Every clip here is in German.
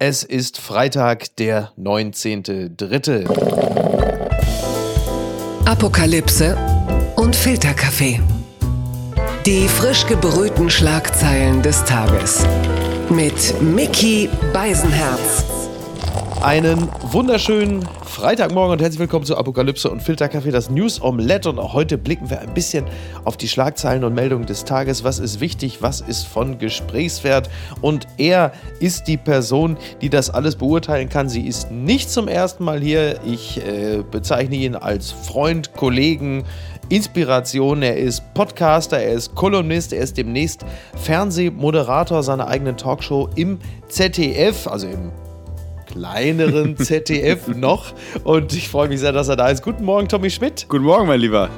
Es ist Freitag, der 19.3. Apokalypse und Filterkaffee. Die frisch gebrühten Schlagzeilen des Tages. Mit Mickey Beisenherz. Einen wunderschönen Freitagmorgen und herzlich willkommen zu Apokalypse und Filterkaffee, das News Omelette. Und auch heute blicken wir ein bisschen auf die Schlagzeilen und Meldungen des Tages. Was ist wichtig? Was ist von Gesprächswert? Und er ist die Person, die das alles beurteilen kann. Sie ist nicht zum ersten Mal hier. Ich äh, bezeichne ihn als Freund, Kollegen, Inspiration. Er ist Podcaster, er ist Kolumnist, er ist demnächst Fernsehmoderator seiner eigenen Talkshow im ZDF, also im kleineren ZDF noch. Und ich freue mich sehr, dass er da ist. Guten Morgen, Tommy Schmidt. Guten Morgen, mein Lieber.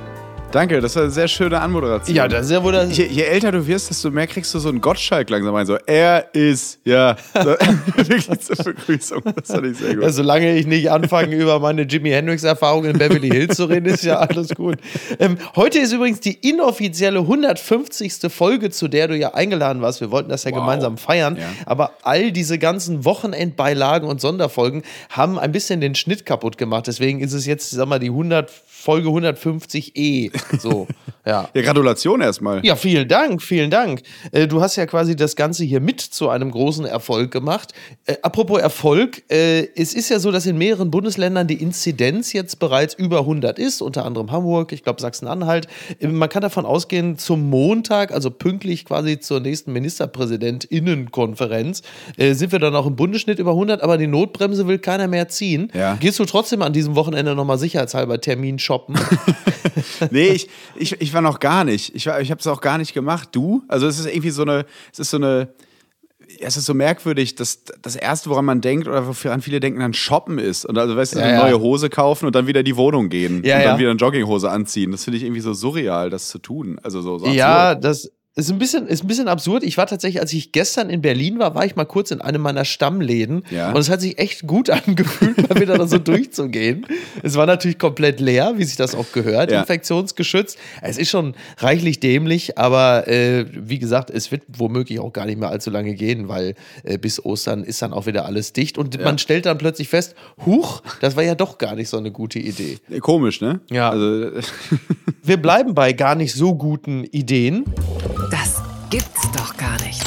Danke, das war eine sehr schöne Anmoderation. Ja, das ist ja wohl das. Je, je älter du wirst, desto mehr kriegst du so einen Gottschalk langsam ein. So, er ist, ja. Wirklich zur Begrüßung. Das fand ich sehr gut. Ja, solange ich nicht anfange, über meine Jimi Hendrix-Erfahrungen in Beverly Hills zu reden, ist ja alles gut. Ähm, heute ist übrigens die inoffizielle 150. Folge, zu der du ja eingeladen warst. Wir wollten das ja Wow. gemeinsam feiern. Ja. Aber all diese ganzen Wochenendbeilagen und Sonderfolgen haben ein bisschen den Schnitt kaputt gemacht. Deswegen ist es jetzt, sag mal, die 100, Folge 150e. So, ja. Ja, Gratulation erstmal. Ja, vielen Dank, vielen Dank. Äh, Du hast ja quasi das Ganze hier mit zu einem großen Erfolg gemacht. Äh, apropos Erfolg, äh, es ist ja so, dass in mehreren Bundesländern die Inzidenz jetzt bereits über 100 ist, unter anderem Hamburg, ich glaube Sachsen-Anhalt. Äh, Man kann davon ausgehen, zum Montag, also pünktlich quasi zur nächsten Ministerpräsidentinnenkonferenz, äh, sind wir dann auch im Bundesschnitt über 100, aber die Notbremse will keiner mehr ziehen. Ja. Gehst du trotzdem an diesem Wochenende nochmal sicherheitshalber Termin shoppen? Nee, ich, ich, ich war noch gar nicht. Ich, war- ich habe es auch gar nicht gemacht. Du? Also es ist irgendwie so eine, es ist so eine, es ist so merkwürdig, dass das Erste, woran man denkt oder woran viele denken, dann shoppen ist. Und also, weißt du, Ja, eine ja. neue Hose kaufen und dann wieder in die Wohnung gehen. Ja, und dann wieder eine Jogginghose anziehen. Das finde ich irgendwie so surreal, das zu tun. Also so, so Ja, das ist ein, bisschen, ist ein bisschen absurd. Ich war tatsächlich, als ich gestern in Berlin war, war ich mal kurz in einem meiner Stammläden. Ja. Und es hat sich echt gut angefühlt, mal wieder da so durchzugehen. Es war natürlich komplett leer, wie sich das auch gehört, Ja. infektionsgeschützt. Es ist schon reichlich dämlich, aber äh, wie gesagt, es wird womöglich auch gar nicht mehr allzu lange gehen, weil äh, bis Ostern ist dann auch wieder alles dicht. Und man stellt dann plötzlich fest, huch, das war ja doch gar nicht so eine gute Idee. Komisch, ne? Ja. Also, Wir bleiben bei gar nicht so guten Ideen. Gibt's doch gar nicht.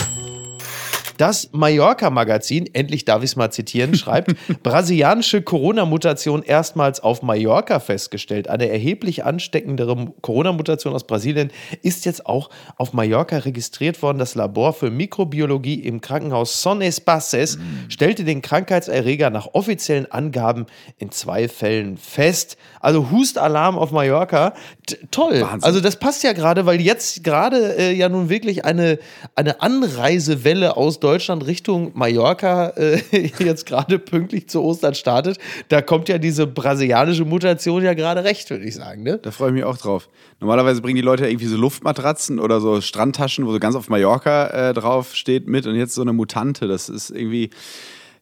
Das Mallorca-Magazin, endlich darf ich es mal zitieren, schreibt, brasilianische Corona-Mutation erstmals auf Mallorca festgestellt. Eine erheblich ansteckendere Corona-Mutation aus Brasilien ist jetzt auch auf Mallorca registriert worden. Das Labor für Mikrobiologie im Krankenhaus Son Espaces stellte den Krankheitserreger nach offiziellen Angaben in zwei Fällen fest. Also Hustalarm auf Mallorca. T toll. Wahnsinn. Also das passt ja gerade, weil jetzt gerade äh, ja nun wirklich eine, eine Anreisewelle aus Deutschland Richtung Mallorca äh, jetzt gerade pünktlich zu Ostern startet. Da kommt ja diese brasilianische Mutation ja gerade recht, würde ich sagen. Ne? Da freue ich mich auch drauf. Normalerweise bringen die Leute irgendwie so Luftmatratzen oder so Strandtaschen, wo so ganz auf Mallorca äh, drauf steht mit und jetzt so eine Mutante. Das ist irgendwie.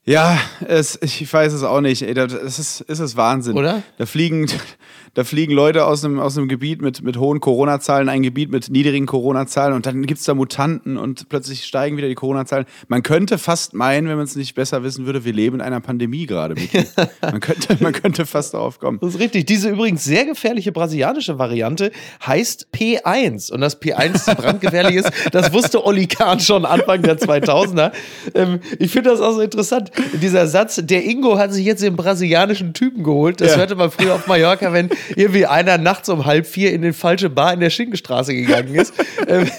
Ja, es, ich weiß es auch nicht. Ey, das ist, ist es Wahnsinn. Oder? Da fliegen, da fliegen Leute aus einem, aus einem Gebiet mit, mit hohen Corona-Zahlen, ein Gebiet mit niedrigen Corona-Zahlen und dann gibt es da Mutanten und plötzlich steigen wieder die Corona-Zahlen. Man könnte fast meinen, wenn man es nicht besser wissen würde, wir leben in einer Pandemie gerade. Man, könnte, man könnte fast darauf kommen. Das ist richtig. Diese übrigens sehr gefährliche brasilianische Variante heißt P1. Und dass P1 brandgefährlich ist, das wusste Olli Kahn schon Anfang der 2000er. Ähm, ich finde das auch so interessant. Dieser Satz, der Ingo hat sich jetzt den brasilianischen Typen geholt. Das Ja. hörte man früher auf Mallorca, wenn irgendwie einer nachts um halb vier in den falsche Bar in der Schinkenstraße gegangen ist. ähm,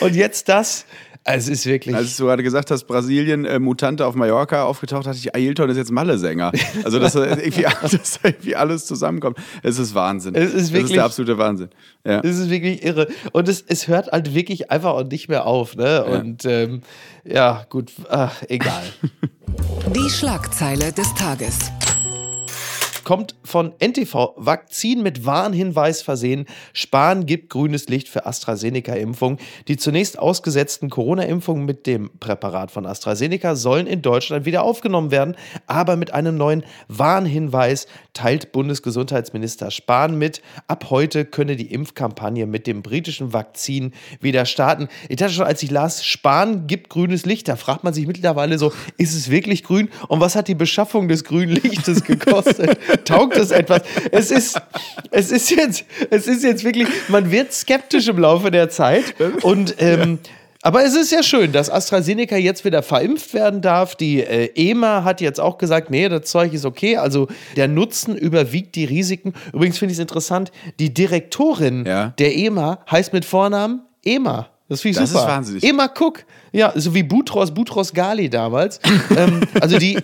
und jetzt das. Also es ist wirklich. Als du gerade gesagt hast, Brasilien, äh, Mutante auf Mallorca aufgetaucht, hatte ich, Ailton ist jetzt Malle-Sänger. Also, dass da irgendwie, dass da irgendwie alles zusammenkommt. Es ist Wahnsinn. Es ist das ist wirklich- der absolute Wahnsinn. Ja. Das ist wirklich irre. Und es, es hört halt wirklich einfach auch nicht mehr auf. Ne? Und ähm, ja, gut, ach, egal. Die Schlagzeile des Tages. Kommt von NTV. Vakzin mit Warnhinweis versehen. Spahn gibt grünes Licht für AstraZeneca-Impfung. Die zunächst ausgesetzten Corona-Impfungen mit dem Präparat von AstraZeneca sollen in Deutschland wieder aufgenommen werden, aber mit einem neuen Warnhinweis teilt Bundesgesundheitsminister Spahn mit. Ab heute könne die Impfkampagne mit dem britischen Vakzin wieder starten. Ich dachte schon, als ich las, Spahn gibt grünes Licht, da fragt man sich mittlerweile so, ist es wirklich grün? Und was hat die Beschaffung des grünen Lichtes gekostet? Taugt es etwas? Es ist, es ist jetzt, es ist jetzt wirklich, man wird skeptisch im Laufe der Zeit und ähm, aber es ist ja schön, dass AstraZeneca jetzt wieder verimpft werden darf. Die äh, EMA hat jetzt auch gesagt, nee, das Zeug ist okay. Also der Nutzen überwiegt die Risiken. Übrigens finde ich es interessant, die Direktorin Ja. der EMA heißt mit Vornamen EMA. Das finde ich Das super. ist wahnsinnig. EMA Cook. Ja, so wie Butros, Butros Gali damals. ähm, also die,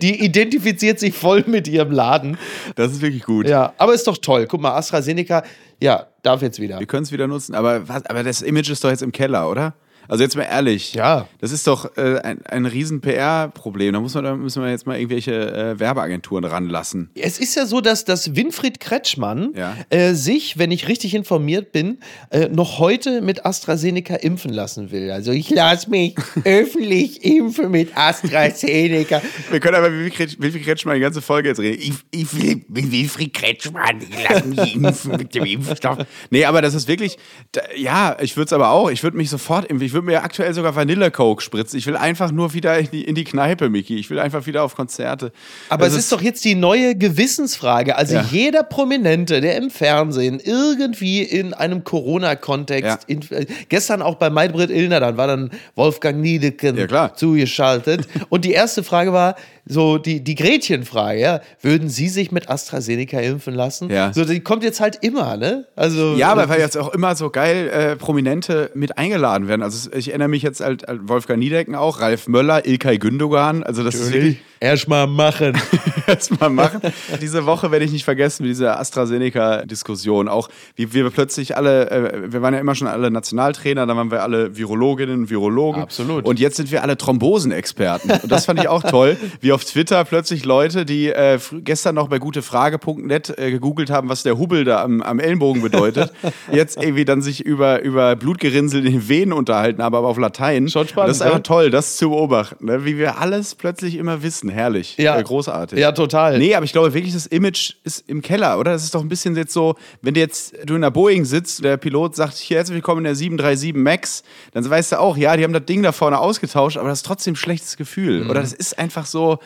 die identifiziert sich voll mit ihrem Laden. Das ist wirklich gut. Ja, aber ist doch toll. Guck mal, AstraZeneca, ja, darf jetzt wieder. Wir können es wieder nutzen, aber, was, aber das Image ist doch jetzt im Keller, oder? Also jetzt mal ehrlich. Ja. Das ist doch äh, ein, ein riesen PR-Problem. Da, muss man, da müssen wir jetzt mal irgendwelche äh, Werbeagenturen ranlassen. Es ist ja so, dass, dass Winfried Kretschmann Ja. äh, sich, wenn ich richtig informiert bin, äh, noch heute mit AstraZeneca impfen lassen will. Also ich lasse mich öffentlich impfen mit AstraZeneca. Wir können aber Wilfried Wilfried Kretschmann die ganze Folge jetzt reden. Ich, ich will mit Wilfried Kretschmann, ich lasse mich impfen mit dem Impfstoff. Nee, aber das ist wirklich, da, ja, ich würde es aber auch, ich würde mich sofort impfen. Ich würde mir aktuell sogar Vanille-Coke spritzen. Ich will einfach nur wieder in die, in die Kneipe, Miki. Ich will einfach wieder auf Konzerte. Aber Das es ist doch jetzt die neue Gewissensfrage. Also Ja. jeder Prominente, der im Fernsehen irgendwie in einem Corona-Kontext, Ja. äh, gestern auch bei Maybrit Illner, dann war dann Wolfgang Niedeken Ja, klar. zugeschaltet. Und die erste Frage war so die, die Gretchenfrage, ja, würden Sie sich mit AstraZeneca impfen lassen? Ja. So, die kommt jetzt halt immer, ne? Also, Ja, aber weil jetzt auch immer so geil äh, Prominente mit eingeladen werden. Also ich erinnere mich jetzt halt an Wolfgang Niedecken auch, Ralf Möller, Ilkay Gündogan. Also das ist wirklich Erstmal machen. erstmal machen. Diese Woche werde ich nicht vergessen, diese AstraZeneca-Diskussion. Auch wie wir plötzlich alle, äh, wir waren ja immer schon alle Nationaltrainer, dann waren wir alle Virologinnen, Virologen. Absolut. Und jetzt sind wir alle Thrombosenexperten. Und das fand ich auch toll, wie auf Twitter plötzlich Leute, die äh, gestern noch bei gutefrage.net äh, gegoogelt haben, was der Hubbel da am, am Ellenbogen bedeutet, jetzt irgendwie dann sich über, über Blutgerinnsel in den Venen unterhalten aber auf Latein. Schon spannend, Das ist einfach ne? toll, das zu beobachten, ne? wie wir alles plötzlich immer wissen. Herrlich. Ja. Äh, großartig. Ja, total. Nee, aber ich glaube wirklich, das Image ist im Keller, oder? Das ist doch ein bisschen jetzt so, wenn du jetzt du in der Boeing sitzt, der Pilot sagt, hier herzlich willkommen in der 737 MAX, dann weißt du auch, ja, die haben das Ding da vorne ausgetauscht, aber das ist trotzdem ein schlechtes Gefühl. Mhm. Oder das ist einfach so.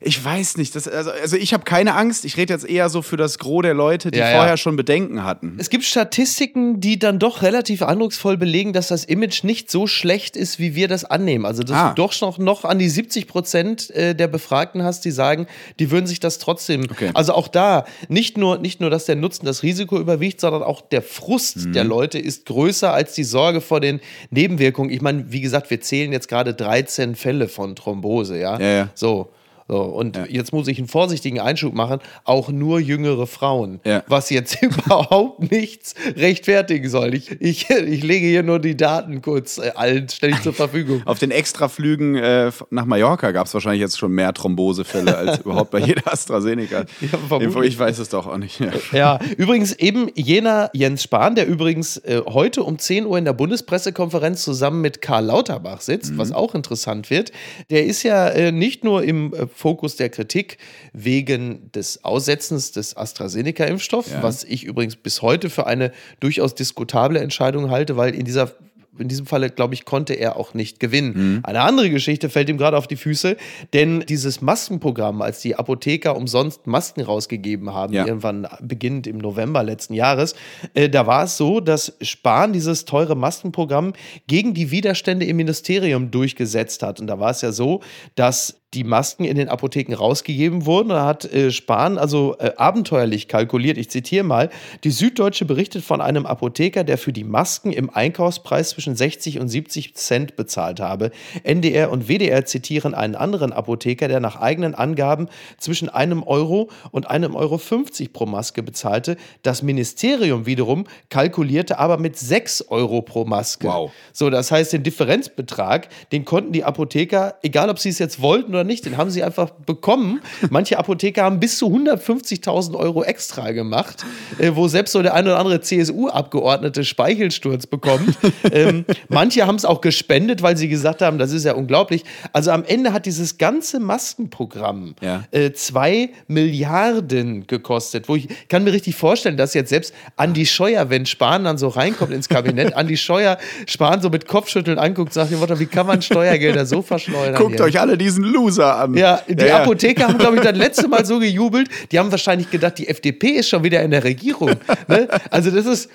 Ich weiß nicht. Das, also, also ich habe keine Angst. Ich rede jetzt eher so für das Gros der Leute, die Ja, ja. vorher schon Bedenken hatten. Es gibt Statistiken, die dann doch relativ eindrucksvoll belegen, dass das Image nicht so schlecht ist, wie wir das annehmen. Also, dass Ah. du doch noch, noch an die 70 Prozent äh, der Befragten hast, die sagen, die würden sich das trotzdem. Okay. Also auch da, nicht nur, nicht nur, dass der Nutzen das Risiko überwiegt, sondern auch der Frust Mhm. der Leute ist größer als die Sorge vor den Nebenwirkungen. Ich meine, wie gesagt, wir zählen jetzt gerade 13 Fälle von Thrombose, ja. Ja, ja. So. So, und jetzt muss ich einen vorsichtigen Einschub machen, auch nur jüngere Frauen, Ja. was jetzt überhaupt nichts rechtfertigen soll. Ich, ich, ich lege hier nur die Daten kurz äh, allen ständig zur Verfügung. Auf den Extraflügen äh, nach Mallorca gab es wahrscheinlich jetzt schon mehr Thrombosefälle als überhaupt bei jeder AstraZeneca. vermutlich. ich weiß es doch auch nicht. Ja. Ja, übrigens eben jener Jens Spahn, der übrigens äh, heute um 10 Uhr in der Bundespressekonferenz zusammen mit Karl Lauterbach sitzt, was auch interessant wird, der ist ja äh, nicht nur im äh, Fokus der Kritik wegen des Aussetzens des AstraZeneca-Impfstoffs, Ja. was ich übrigens bis heute für eine durchaus diskutable Entscheidung halte, weil in dieser in diesem Falle, glaube ich, konnte er auch nicht gewinnen. Eine andere Geschichte fällt ihm gerade auf die Füße, denn dieses Maskenprogramm, als die Apotheker umsonst Masken rausgegeben haben, Ja. irgendwann beginnend im November letzten Jahres, äh, da war es so, dass Spahn dieses teure Maskenprogramm gegen die Widerstände im Ministerium durchgesetzt hat. Und da war es ja so, dass die Masken in den Apotheken rausgegeben wurden. Da hat äh, Spahn also äh, abenteuerlich kalkuliert. Ich zitiere mal. Die Süddeutsche berichtet von einem Apotheker, der für die Masken im Einkaufspreis zwischen 60 und 70 Cent bezahlt habe. NDR und WDR zitieren einen anderen Apotheker, der nach eigenen Angaben zwischen einem Euro und einem Euro 50 pro Maske bezahlte. Das Ministerium wiederum kalkulierte aber mit 6 Euro pro Maske. Wow. So, das heißt, den Differenzbetrag, den konnten die Apotheker, egal ob sie es jetzt wollten oder nicht. Den haben sie einfach bekommen. Manche Apotheker haben bis zu 150.000 Euro extra gemacht, äh, wo selbst so der ein oder andere CSU-Abgeordnete Speichelsturz bekommt. ähm, manche haben es auch gespendet, weil sie gesagt haben, das ist ja unglaublich. Also am Ende hat dieses ganze Maskenprogramm Ja. äh, zwei Milliarden gekostet. Wo ich kann mir richtig vorstellen, dass jetzt selbst Andi Scheuer, wenn Spahn dann so reinkommt ins Kabinett, Andi Scheuer Spahn so mit Kopfschütteln anguckt, sagt, wie kann man Steuergelder so verschleudern? Guckt hier? euch alle diesen Loser an. Ja, die ja, ja. Apotheker haben, glaube ich, das letzte Mal so gejubelt. Die haben wahrscheinlich gedacht, die FDP ist schon wieder in der Regierung. ne? Also das ist,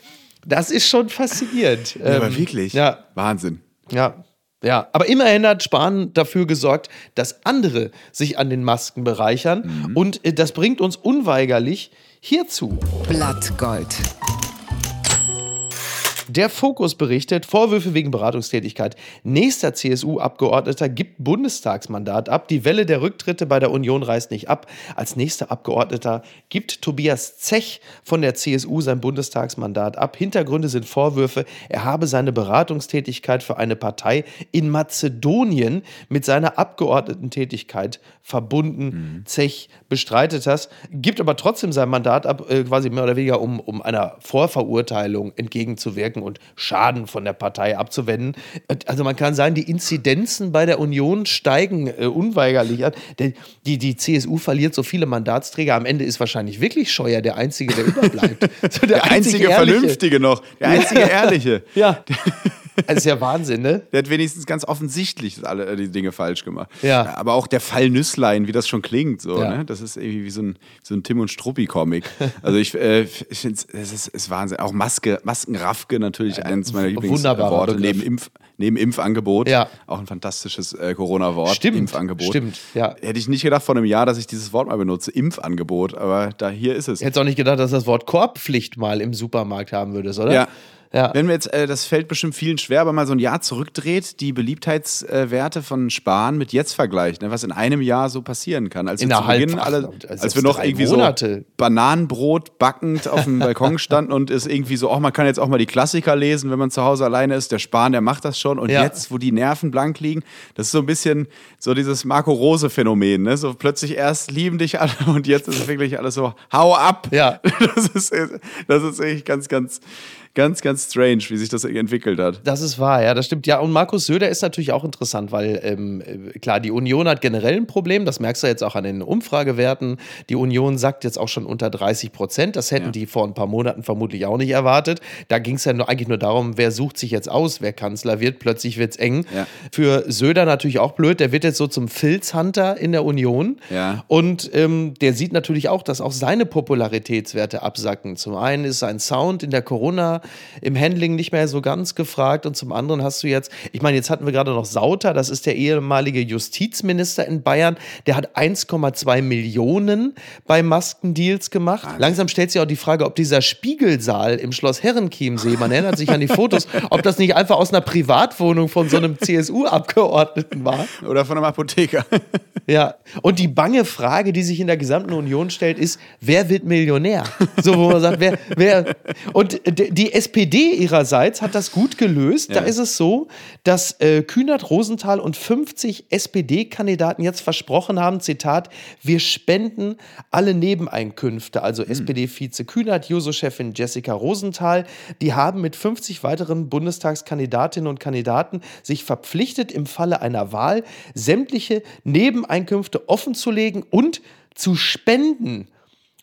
das ist schon faszinierend. Ja, aber Ähm, wirklich. Ja, Wahnsinn. ja. Ja, aber immerhin hat Spahn dafür gesorgt, dass andere sich an den Masken bereichern. Mhm. Und äh, das bringt uns unweigerlich hierzu. Blattgold. Der Fokus berichtet, Vorwürfe wegen Beratungstätigkeit. Nächster CSU-Abgeordneter gibt Bundestagsmandat ab. Die Welle der Rücktritte bei der Union reißt nicht ab. Als nächster Abgeordneter gibt Tobias Zech von der CSU sein Bundestagsmandat ab. Hintergründe sind Vorwürfe, er habe seine Beratungstätigkeit für eine Partei in Mazedonien mit seiner Abgeordnetentätigkeit verbunden. Zech bestreitet das, gibt aber trotzdem sein Mandat ab, äh, quasi mehr oder weniger, um, um einer Vorverurteilung entgegenzuwirken und Schaden von der Partei abzuwenden. Also man kann sagen, die Inzidenzen bei der Union steigen äh, unweigerlich an. Der, die, die CSU verliert so viele Mandatsträger. Am Ende ist wahrscheinlich wirklich Scheuer der Einzige, der überbleibt. So Der einzige Ehrliche. Vernünftige noch. Der einzige Ehrliche. Ja. Das ist ja Wahnsinn, ne? Der hat wenigstens ganz offensichtlich alle äh, die Dinge falsch gemacht. Ja. Aber auch der Fall Nüsslein, wie das schon klingt, so, Ja. ne? Das ist irgendwie wie so ein, so ein Tim und Struppi-Comic. Also ich, äh, ich finde es ist, ist Wahnsinn. Auch Maske, Maskenraffke natürlich eins meiner Lieblingsworte. Begriff. Neben, Impf, neben Impfangebot. Ja. Auch ein fantastisches äh, Corona-Wort. Stimmt, Impfangebot. stimmt, ja. Hätte ich nicht gedacht vor einem Jahr, dass ich dieses Wort mal benutze. Impfangebot. Aber da hier ist es. Hättest auch nicht gedacht, dass das Wort Korbpflicht mal im Supermarkt haben würdest, oder? Ja. Ja. Wenn wir jetzt, äh, das fällt bestimmt vielen schwer, aber mal so ein Jahr zurückdreht, die Beliebtheitswerte von Spahn mit jetzt vergleicht, ne, was in einem Jahr so passieren kann. Als wir zu Innerhalb- Beginn alle, also als wir noch irgendwie Monate. so Bananenbrot backend auf dem Balkon standen und es irgendwie so, oh, man kann jetzt auch mal die Klassiker lesen, wenn man zu Hause alleine ist. Der Spahn, der macht das schon. Und Ja. jetzt, wo die Nerven blank liegen, das ist so ein bisschen so dieses Marco Rose-Phänomen. Ne? So plötzlich erst lieben dich alle und jetzt ist wirklich alles so, hau ab. Ja. Das ist, das ist echt ganz, ganz, ganz, ganz strange, wie sich das entwickelt hat. Das ist wahr, ja, das stimmt. Ja, und Markus Söder ist natürlich auch interessant, weil ähm, äh, klar, die Union hat generell ein Problem, das merkst du jetzt auch an den Umfragewerten. Die Union sagt jetzt auch schon unter 30 Prozent. Das hätten Ja. die vor ein paar Monaten vermutlich auch nicht erwartet. Da ging es ja nur, eigentlich nur darum, wer sucht sich jetzt aus, wer Kanzler wird. Plötzlich wird es eng. Ja. Für Söder natürlich auch blöd, der wird jetzt so zum Filzhunter in der Union. Ja. Und ähm, der sieht natürlich auch, dass auch seine Popularitätswerte absacken. Zum einen ist sein Sound in der Corona im Handling nicht mehr so ganz gefragt und zum anderen hast du jetzt, ich meine, jetzt hatten wir gerade noch Sauter, das ist der ehemalige Justizminister in Bayern, der hat 1,2 Millionen bei Maskendeals gemacht. Langsam stellt sich auch die Frage, ob dieser Spiegelsaal im Schloss Herrenchiemsee, man erinnert sich an die Fotos, ob das nicht einfach aus einer Privatwohnung von so einem CSU-Abgeordneten war. Oder von einem Apotheker. Ja, und die bange Frage, die sich in der gesamten Union stellt, ist, wer wird Millionär? So, wo man sagt, wer, wer. Und die SPD ihrerseits hat das gut gelöst. Da Ja. ist es so, dass äh, Kühnert, Rosenthal und 50 SPD-Kandidaten jetzt versprochen haben, Zitat, wir spenden alle Nebeneinkünfte. Also SPD-Vize Kühnert, Juso-Chefin Jessica Rosenthal, die haben mit 50 weiteren Bundestagskandidatinnen und Kandidaten sich verpflichtet, im Falle einer Wahl sämtliche Nebeneinkünfte offenzulegen und zu spenden.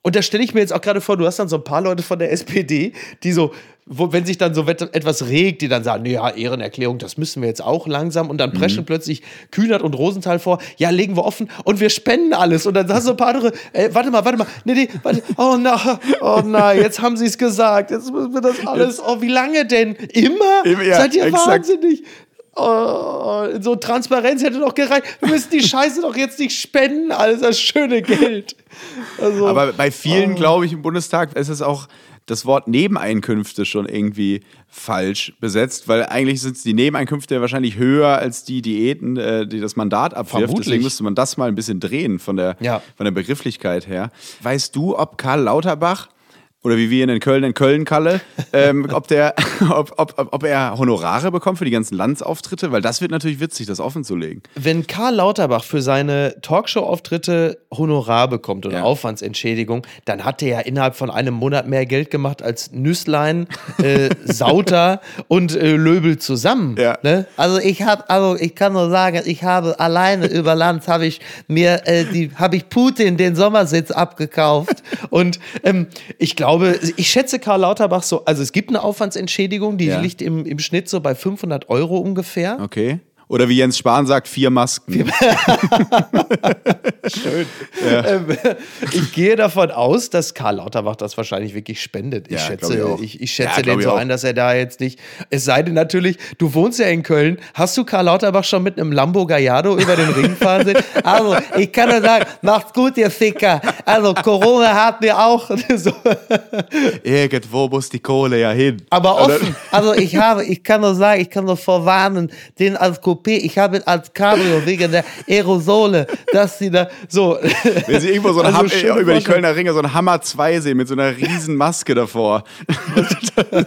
Und da stelle ich mir jetzt auch gerade vor, du hast dann so ein paar Leute von der SPD, die so, wo, wenn sich dann so etwas regt, die dann sagen, ja, Ehrenerklärung, das müssen wir jetzt auch langsam. Und dann preschen plötzlich Kühnert und Rosenthal vor, ja, legen wir offen und wir spenden alles. Und dann hast du ein paar andere, ey, warte mal, warte mal, nee, nee, warte, oh na, oh nein, jetzt haben sie es gesagt, jetzt müssen wir das alles, oh, wie lange denn? Immer? Immer, ja, Seid ihr exakt. wahnsinnig? Oh, so Transparenz hätte doch gereicht. Wir müssen die Scheiße doch jetzt nicht spenden, alles das schöne Geld. Also, Aber bei vielen, glaube ich, im Bundestag ist es auch das Wort Nebeneinkünfte schon irgendwie falsch besetzt, weil eigentlich sind die Nebeneinkünfte wahrscheinlich höher als die Diäten, äh, die das Mandat abwirft. Vermutlich. Deswegen müsste man das mal ein bisschen drehen von der, Ja. von der Begrifflichkeit her. Weißt du, ob Karl Lauterbach oder wie wir in Köln in Köln-Kalle, ähm, ob, der, ob, ob, ob er Honorare bekommt für die ganzen Landsauftritte, weil das wird natürlich witzig, das offen zu legen. Wenn Karl Lauterbach für seine Talkshow-Auftritte Honorar bekommt oder Ja. Aufwandsentschädigung, dann hat er ja innerhalb von einem Monat mehr Geld gemacht als Nüsslein, äh, Sauter und äh, Löbel zusammen. Ja. Ne? Also ich habe, also ich kann nur sagen, ich habe alleine über Land habe ich mir äh, die, habe ich Putin den Sommersitz abgekauft. Und ähm, ich glaube, ich schätze Karl Lauterbach so, also es gibt eine Aufwandsentschädigung, die Ja. liegt im, im Schnitt so bei 500 Euro ungefähr. Okay. Oder wie Jens Spahn sagt, vier Masken. Ähm, ich gehe davon aus, dass Karl Lauterbach das wahrscheinlich wirklich spendet. Ich Ja, schätze, ich ich, ich schätze Ja, den ich so auch. ein, dass er da jetzt nicht. Es sei denn natürlich, du wohnst ja in Köln. Hast du Karl Lauterbach schon mit einem Lambo Gallardo über den Ring fahren sehen? Also ich kann nur sagen, macht's gut, ihr Ficker. Also Corona hat mir auch so, Irgendwo muss die Kohle ja hin. aber offen. Also ich habe, ich kann nur sagen, ich kann nur vorwarnen, den als Coupé, ich habe ihn als Cabrio wegen der Aerosole, dass sie da so. Wenn sie irgendwo so einen Also Ham- über die. Kölner Ringe so einen Hammer 2 sehen mit so einer riesen Maske davor.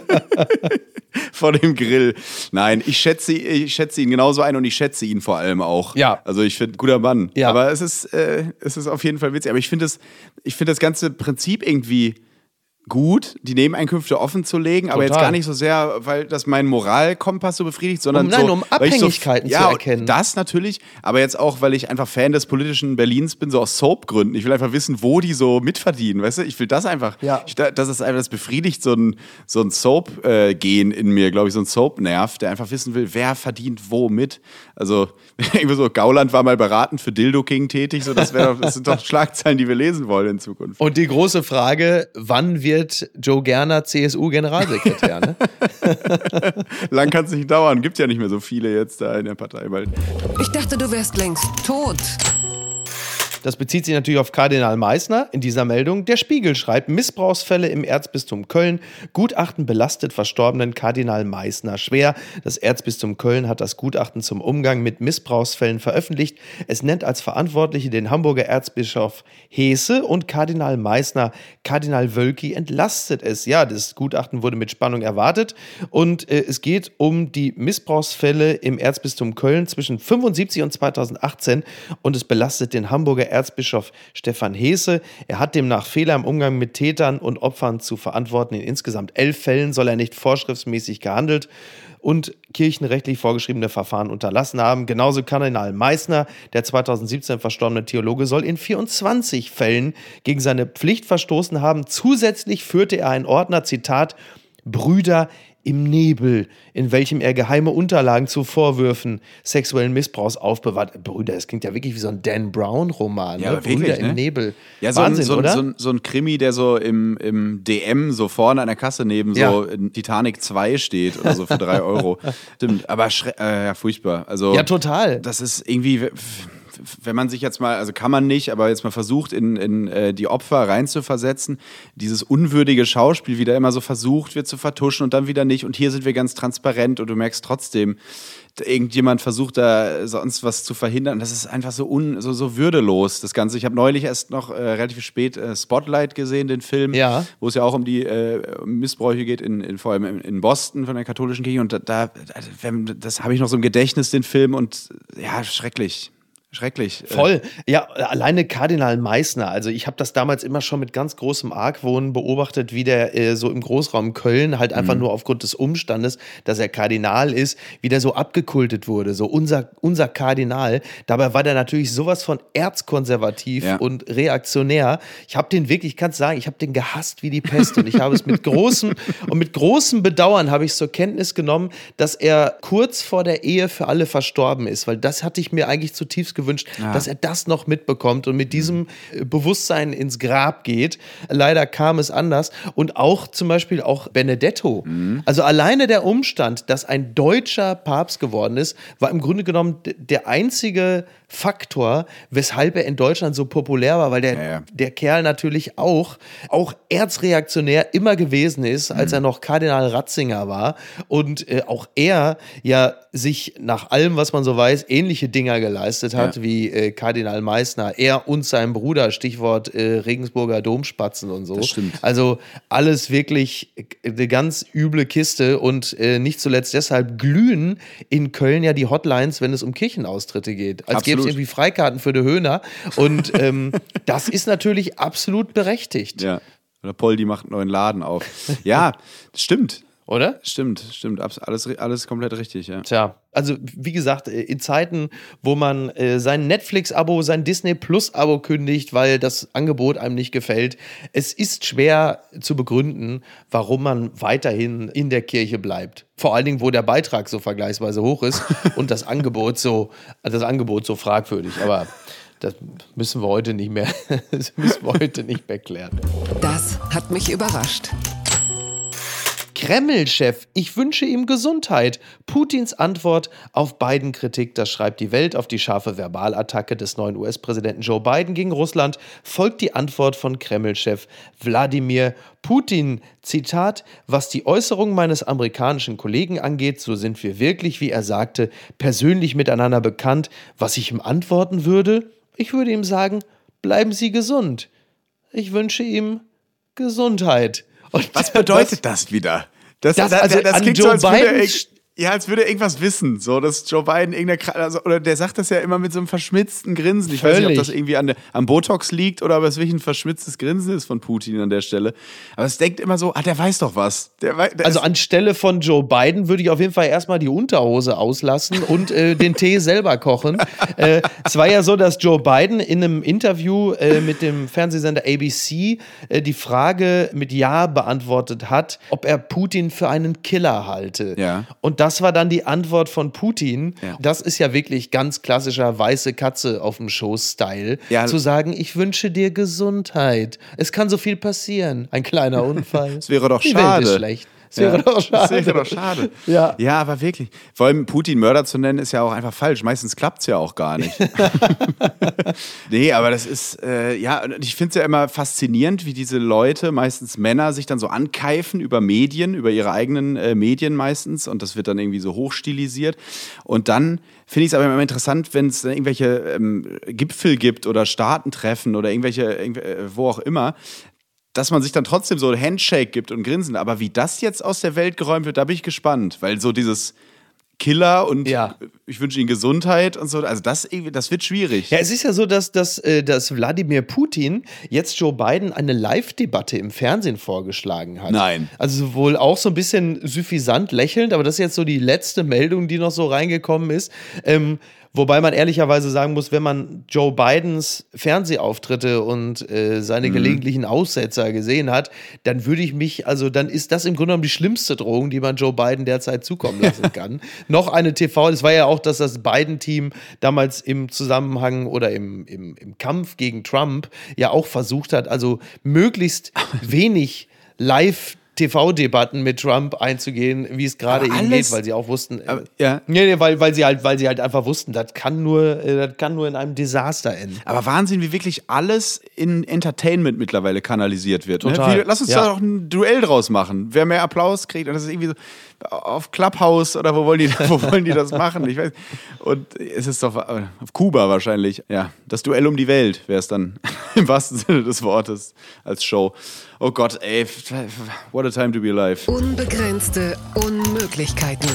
Vor dem Grill. Nein, ich schätze, ich schätze ihn genauso ein und ich schätze ihn vor allem auch. Ja. Also ich finde, guter Mann. Ja. Aber es ist, äh, es ist auf jeden Fall witzig. Aber ich finde das, ich finde das ganze Prinzip irgendwie gut, die Nebeneinkünfte offen zu legen, aber jetzt gar nicht so sehr, weil das meinen Moralkompass so befriedigt, sondern Um- nein, so, um weil ich Abhängigkeiten so, zu ja, erkennen. Das natürlich, aber jetzt auch, weil ich einfach Fan des politischen Berlins bin, so aus Soap-Gründen. Ich will einfach wissen, wo die so mitverdienen, weißt du? Ich will das einfach, Ja. ich, da- das ist einfach, das befriedigt so ein, so ein Soap-Gen in mir, glaube ich, so ein Soap-Nerv, der einfach wissen will, wer verdient wo mit. Also, irgendwie so, Gauland war mal beratend für Dildo King tätig, so, das, wär, das sind doch Schlagzeilen, die wir lesen wollen in Zukunft. Und die große Frage, wann wird Joe Gerner CSU-Generalsekretär? Ne? Lang kann es nicht dauern, gibt ja nicht mehr so viele jetzt da in der Partei bald. Ich dachte, du wärst längst tot. Das bezieht sich natürlich auf Kardinal Meissner in dieser Meldung. Der Spiegel schreibt, Missbrauchsfälle im Erzbistum Köln. Gutachten belastet verstorbenen Kardinal Meissner schwer. Das Erzbistum Köln hat das Gutachten zum Umgang mit Missbrauchsfällen veröffentlicht. Es nennt als Verantwortliche den Hamburger Erzbischof Hese und Kardinal Meissner. Kardinal Wölki entlastet es. Ja, das Gutachten wurde mit Spannung erwartet. Und äh, es geht um die Missbrauchsfälle im Erzbistum Köln zwischen 75 und 2018 und es belastet den Hamburger Erzbischof Stefan Hese. Er hat demnach Fehler im Umgang mit Tätern und Opfern zu verantworten. In insgesamt elf Fällen soll er nicht vorschriftsmäßig gehandelt und kirchenrechtlich vorgeschriebene Verfahren unterlassen haben. Genauso Kardinal Meissner, der 2017 verstorbene Theologe, soll in 24 Fällen gegen seine Pflicht verstoßen haben. Zusätzlich führte er einen Ordner, Zitat, Brüder im Nebel, in welchem er geheime Unterlagen zu Vorwürfen sexuellen Missbrauchs aufbewahrt. Brüder, das klingt ja wirklich wie so ein Dan Brown-Roman. Ja, ne? aber wirklich, Brüder im ne? Nebel. Ja, so, Wahnsinn, ein, so, oder? so, ein, so ein Krimi, der so im, im DM so vorne an der Kasse neben Ja. so Titanic 2 steht oder so für 3 Euro. Stimmt, aber äh, ja, furchtbar. Also, ja, total. das ist irgendwie, wenn man sich jetzt mal, also kann man nicht, aber jetzt mal versucht, in, in äh, die Opfer reinzuversetzen, dieses unwürdige Schauspiel wieder immer so versucht wird zu vertuschen und dann wieder nicht. Und hier sind wir ganz transparent und du merkst trotzdem, irgendjemand versucht da sonst was zu verhindern. Das ist einfach so, un, so, so würdelos, das Ganze. Ich habe neulich erst noch äh, relativ spät äh, Spotlight gesehen, den Film, Ja. wo es ja auch um die äh, um Missbräuche geht, in, in, vor allem in, in Boston von der katholischen Kirche. Und da, da das habe ich noch so im Gedächtnis, den Film. Und ja, schrecklich. Schrecklich. Äh, Voll. Ja, alleine Kardinal Meissner. Also ich habe das damals immer schon mit ganz großem Argwohn beobachtet, wie der äh, so im Großraum Köln halt Mhm. einfach nur aufgrund des Umstandes, dass er Kardinal ist, wie der so abgekultet wurde. So unser, unser Kardinal. Dabei war der natürlich sowas von erzkonservativ Ja. und reaktionär. Ich habe den wirklich, ich kann sagen, ich habe den gehasst wie die Pest und ich habe es mit großem und mit großem Bedauern habe ich zur Kenntnis genommen, dass er kurz vor der Ehe für alle verstorben ist, weil das hatte ich mir eigentlich zutiefst gewünscht, dass er das noch mitbekommt und mit diesem äh, Bewusstsein ins Grab geht. Leider kam es anders und auch zum Beispiel auch Benedetto. Also alleine der Umstand, dass ein deutscher Papst geworden ist, war im Grunde genommen der einzige Faktor, weshalb er in Deutschland so populär war, weil der, Ja, ja. der Kerl natürlich auch, auch erzreaktionär immer gewesen ist, als er noch Kardinal Ratzinger war und äh, auch er ja sich nach allem, was man so weiß, ähnliche Dinger geleistet hat. Hat, wie äh, Kardinal Meissner, er und sein Bruder, Stichwort äh, Regensburger Domspatzen und so. Das stimmt. Also alles wirklich eine ganz üble Kiste und äh, nicht zuletzt deshalb glühen in Köln ja die Hotlines, wenn es um Kirchenaustritte geht. Als gäbe es irgendwie Freikarten für die Höhner. Und ähm, das ist natürlich absolut berechtigt, Ja. Oder Poldi macht einen neuen Laden auf. Ja, stimmt. Oder? Stimmt, stimmt. Alles, alles komplett richtig, ja. Tja, also wie gesagt, äh, in Zeiten, wo man äh, sein Netflix-Abo, sein Disney Plus-Abo kündigt, weil das Angebot einem nicht gefällt, es ist schwer zu begründen, warum man weiterhin in der Kirche bleibt. Vor allen Dingen, wo der Beitrag so vergleichsweise hoch ist und das Angebot so, das Angebot so fragwürdig. Aber das müssen wir heute nicht mehr, das müssen wir heute nicht mehr klären. Das hat mich überrascht. Kreml-Chef, ich wünsche ihm Gesundheit. Putins Antwort auf Biden-Kritik, das schreibt die Welt, auf die scharfe Verbalattacke des neuen US-Präsidenten Joe Biden gegen Russland, folgt die Antwort von Kreml-Chef Wladimir Putin. Zitat, was die Äußerung meines amerikanischen Kollegen angeht, so sind wir wirklich, wie er sagte, persönlich miteinander bekannt. Was ich ihm antworten würde? Ich würde ihm sagen, bleiben Sie gesund. Ich wünsche ihm Gesundheit. Und Was bedeutet das wieder? Das, Das- also an klingt Joe so, als Biden ja, als würde er irgendwas wissen. So, dass Joe Biden irgendeine, Kra- also, oder der sagt das ja immer mit so einem verschmitzten Grinsen. Ich weiß nicht, ob Völlig. das irgendwie an der, am Botox liegt oder ob es wirklich ein verschmitztes Grinsen ist von Putin an der Stelle. Aber es denkt immer so, ah, der weiß doch was. Der der Also anstelle von Joe Biden würde ich auf jeden Fall erstmal die Unterhose auslassen und äh, den Tee selber kochen. Äh, es war ja so, dass Joe Biden in einem Interview äh, mit dem Fernsehsender ABC äh, die Frage mit Ja beantwortet hat, ob er Putin für einen Killer halte. Ja. Und das war dann die Antwort von Putin. Ja. Das ist ja wirklich ganz klassischer weiße Katze auf dem Schoß-Style. Ja. Zu sagen, ich wünsche dir Gesundheit. Es kann so viel passieren. Ein kleiner Unfall. Es wäre doch die schade. Welt ist schlecht. Es wäre doch schade. Das wäre doch schade. Ja. ja, aber wirklich. Vor allem Putin Mörder zu nennen, ist ja auch einfach falsch. Meistens klappt es ja auch gar nicht. nee, aber das ist, äh, ja, ich finde es ja immer faszinierend, wie diese Leute, meistens Männer, sich dann so ankeifen über Medien, über ihre eigenen äh, Medien meistens. Und das wird dann irgendwie so hochstilisiert. Und dann finde ich es aber immer interessant, wenn es dann irgendwelche ähm, Gipfel gibt oder Staatentreffen oder irgendwelche, irgendw- äh, wo auch immer, dass man sich dann trotzdem so ein Handshake gibt und grinsen. Aber wie das jetzt aus der Welt geräumt wird, da bin ich gespannt. Weil so dieses Killer und Ja. ich wünsche Ihnen Gesundheit und so, also das, das wird schwierig. Ja, es ist ja so, dass, dass, äh, dass Wladimir Putin jetzt Joe Biden eine Live-Debatte im Fernsehen vorgeschlagen hat. Nein. Also wohl auch so ein bisschen suffisant lächelnd, aber das ist jetzt so die letzte Meldung, die noch so reingekommen ist. Ähm, wobei man ehrlicherweise sagen muss, wenn man Joe Bidens Fernsehauftritte und äh, seine Mhm. gelegentlichen Aussetzer gesehen hat, dann würde ich mich, also dann ist das im Grunde genommen die schlimmste Drohung, die man Joe Biden derzeit zukommen lassen kann. Noch eine TV, das war ja auch, dass das Biden-Team damals im Zusammenhang oder im, im, im Kampf gegen Trump ja auch versucht hat, also möglichst wenig live TV-Debatten mit Trump einzugehen, wie es gerade alles- geht, weil sie auch wussten, äh, Aber, ja. nee, nee, weil, weil sie halt, weil sie halt einfach wussten, das kann nur, äh, das kann nur in einem Desaster enden. Aber Wahnsinn, wie wirklich alles in Entertainment mittlerweile kanalisiert wird. Ne? Total. Wie, lass uns Ja. da doch ein Duell draus machen. Wer mehr Applaus kriegt. Und das ist irgendwie so auf Clubhouse oder wo wollen die, wo wollen die das machen? Ich weiß. Und es ist doch äh, auf Kuba wahrscheinlich. Ja, das Duell um die Welt wäre es dann im wahrsten Sinne des Wortes als Show. Oh Gott, ey, what a time to be alive. Unbegrenzte Unmöglichkeiten.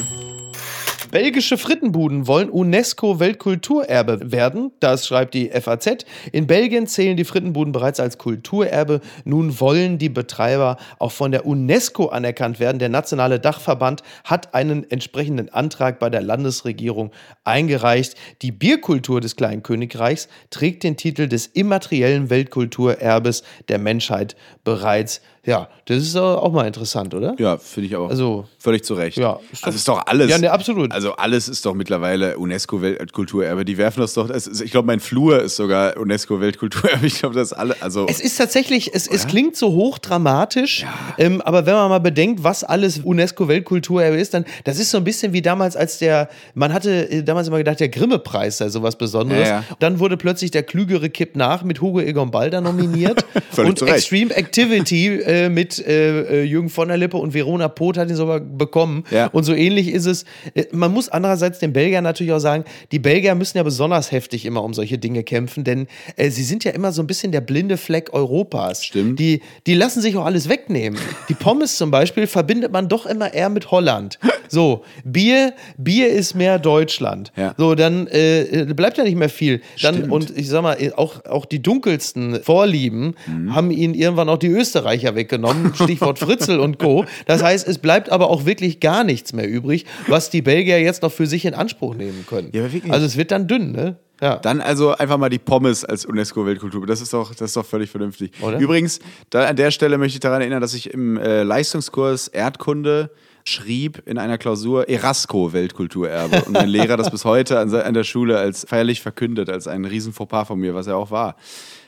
Belgische Frittenbuden wollen UNESCO-Weltkulturerbe werden. Das schreibt die FAZ. In Belgien zählen die Frittenbuden bereits als Kulturerbe. Nun wollen die Betreiber auch von der UNESCO anerkannt werden. Der nationale Dachverband hat einen entsprechenden Antrag bei der Landesregierung eingereicht. Die Bierkultur des kleinen Königreichs trägt den Titel des immateriellen Weltkulturerbes der Menschheit bereits. Ja, das ist auch mal interessant, oder? Ja, finde ich aber Also- völlig zu Recht. Ja, ist doch- also ist doch alles. Ja, ne, absolut. Also alles ist doch mittlerweile UNESCO-Weltkulturerbe. Die werfen das doch. Ist, ich glaube, mein Flur ist sogar UNESCO-Weltkulturerbe. Ich glaube, das ist alle. Also Es ist tatsächlich, es, es klingt so hochdramatisch, ähm, aber wenn man mal bedenkt, was alles UNESCO-Weltkulturerbe ist, dann, das ist so ein bisschen wie damals, als der, man hatte äh, damals immer gedacht, der Grimme-Preis sei sowas Besonderes. Ja, ja. Dann wurde plötzlich der Klügere kippt nach mit Hugo Egon Balder nominiert Völlig und zu Recht. Extreme Activity äh, äh, mit äh, äh, Jürgen von der Lippe und Verona Poth hat ihn sogar bekommen. Ja. Und so ähnlich ist es. Äh, Man muss andererseits den Belgiern natürlich auch sagen, die Belgier müssen ja besonders heftig immer um solche Dinge kämpfen, denn äh, sie sind ja immer so ein bisschen der blinde Fleck Europas. Stimmt. Die, die lassen sich auch alles wegnehmen. Die Pommes zum Beispiel verbindet man doch immer eher mit Holland. So, Bier, Bier ist mehr Deutschland. Ja. So, dann äh, bleibt ja nicht mehr viel. Dann, Stimmt. und ich sag mal, auch, auch die dunkelsten Vorlieben Mhm. haben ihnen irgendwann auch die Österreicher weggenommen. Stichwort Fritzel und Co. Das heißt, es bleibt aber auch wirklich gar nichts mehr übrig, was die Belgier jetzt noch für sich in Anspruch nehmen können. Ja. Also es wird dann dünn, ne? Ja. Dann also einfach mal die Pommes als UNESCO-Weltkultur. Das ist doch, das ist doch völlig vernünftig. Oder? Übrigens, an der Stelle möchte ich daran erinnern, dass ich im äh, Leistungskurs Erdkunde schrieb in einer Klausur Erasco-Weltkulturerbe. Und mein Lehrer das bis heute an, an der Schule als feierlich verkündet, als ein riesen Fauxpas von mir, was er auch war.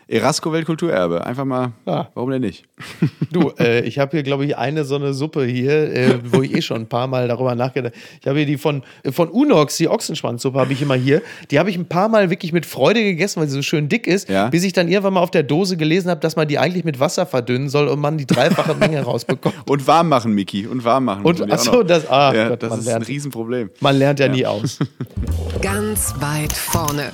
Erasco-Weltkulturerbe. Einfach mal, Ja. warum denn nicht? Du, äh, ich habe hier, glaube ich, eine so eine Suppe hier, äh, wo ich eh schon ein paar Mal darüber nachgedacht Ich habe hier die von, von Unox, die Ochsenschwanzsuppe habe ich immer hier. Die habe ich ein paar Mal wirklich mit Freude gegessen, weil sie so schön dick ist, Ja. bis ich dann irgendwann mal auf der Dose gelesen habe, dass man die eigentlich mit Wasser verdünnen soll und man die dreifache Menge rausbekommt. Und warm machen, Miki. Und warm machen. Und- muss man ja ach auch so, noch. das- ah, ja, Gott, das man ist lernt. ein Riesenproblem. Man lernt ja, nie aus. Ganz weit vorne.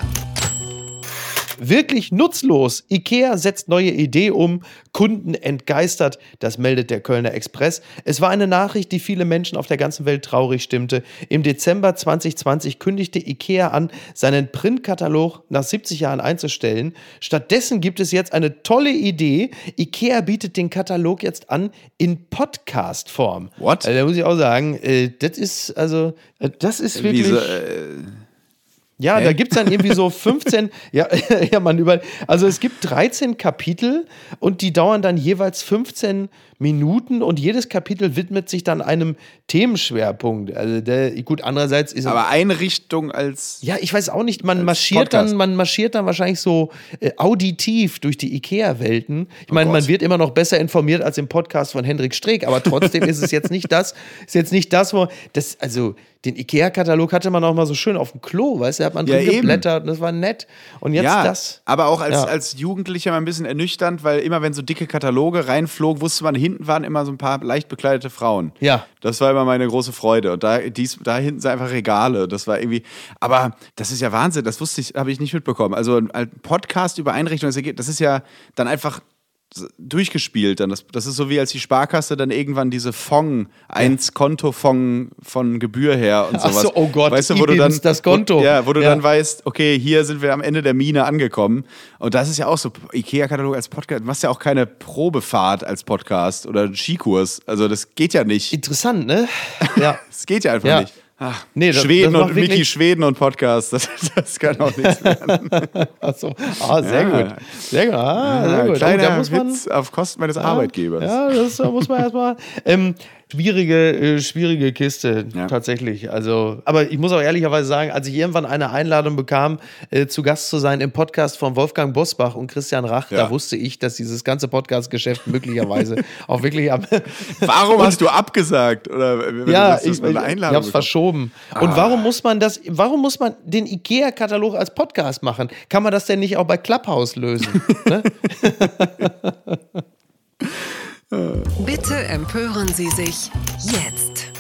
Wirklich nutzlos. IKEA setzt neue Idee um, Kunden entgeistert, das meldet der Kölner Express. Es war eine Nachricht, die viele Menschen auf der ganzen Welt traurig stimmte. Im Dezember 2020 kündigte IKEA an, seinen Printkatalog nach 70 Jahren einzustellen. Stattdessen gibt es jetzt eine tolle Idee. IKEA bietet den Katalog jetzt an in Podcast-Form. What? Also, da muss ich auch sagen, äh, das ist also, äh, das ist Wie wirklich. so, äh, Ja, Hä? da gibt es dann irgendwie so 15, ja, ja, man über, also es gibt 13 Kapitel und die dauern dann jeweils 15 Minuten und jedes Kapitel widmet sich dann einem Themenschwerpunkt. Also der, gut, andererseits ist aber Einrichtung als. ja, ich weiß auch nicht, man marschiert Podcast. dann, man marschiert dann wahrscheinlich so äh, auditiv durch die IKEA-Welten. Ich meine, man wird immer noch besser informiert als im Podcast von Hendrik Streeck, aber trotzdem ist es jetzt nicht das, ist jetzt nicht das, wo das, also den IKEA-Katalog hatte man auch mal so schön auf dem Klo, weißt du, da hat man Ja, drin geblättert und das war nett. Und jetzt ja, das. aber auch als, Ja. als Jugendlicher mal ein bisschen ernüchternd, weil immer wenn so dicke Kataloge reinflogen, wusste man, hinten waren immer so ein paar leicht bekleidete Frauen. Ja. Das war immer meine große Freude. Und da, dies, da hinten sind einfach Regale. Das war irgendwie. Aber das ist ja Wahnsinn. Das wusste ich, habe ich nicht mitbekommen. Also ein Podcast über Einrichtungen, das ist ja dann einfach durchgespielt dann. Das, das ist so wie als die Sparkasse dann irgendwann diese Fong, eins Konto-Fong von Gebühr her und Ach sowas. so, oh Gott, weißt du, wo du dann das Konto. Wo, ja, wo du Ja. dann weißt, okay, hier sind wir am Ende der Mine angekommen. Und das ist ja auch so, IKEA-Katalog als Podcast, du machst ja auch keine Probefahrt als Podcast oder einen Skikurs. Also das geht ja nicht. Interessant, ne? Ja. Das geht ja einfach Ja. nicht. Ach, Nee, das- Schweden das und Mickey Schweden und Podcast, das, das kann auch nichts werden. Achso. Ah, sehr Ja. gut. Sehr gut. Ah, sehr Ja, gut. kleiner da muss man, Witz auf Kosten meines Arbeitgebers. Ja, das da muss man erstmal. Ähm, schwierige, äh, schwierige Kiste, Ja. tatsächlich. Also, aber ich muss auch ehrlicherweise sagen, als ich irgendwann eine Einladung bekam, äh, zu Gast zu sein im Podcast von Wolfgang Bosbach und Christian Rach, Ja. da wusste ich, dass dieses ganze Podcast-Geschäft möglicherweise auch wirklich am. Warum hast du abgesagt? Oder wenn ja, ich, eine ich, Einladung ich hab's bekommen? verschoben. Und warum muss man das, warum muss man den IKEA-Katalog als Podcast machen? Kann man das denn nicht auch bei Clubhouse lösen? ne? Bitte empören Sie sich jetzt.